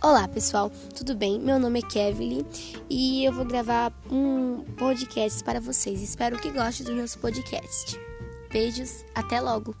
Olá pessoal, tudo bem? Meu nome é Kevin e eu vou gravar um podcast para vocês. Espero que gostem do nosso podcast. Beijos, até logo!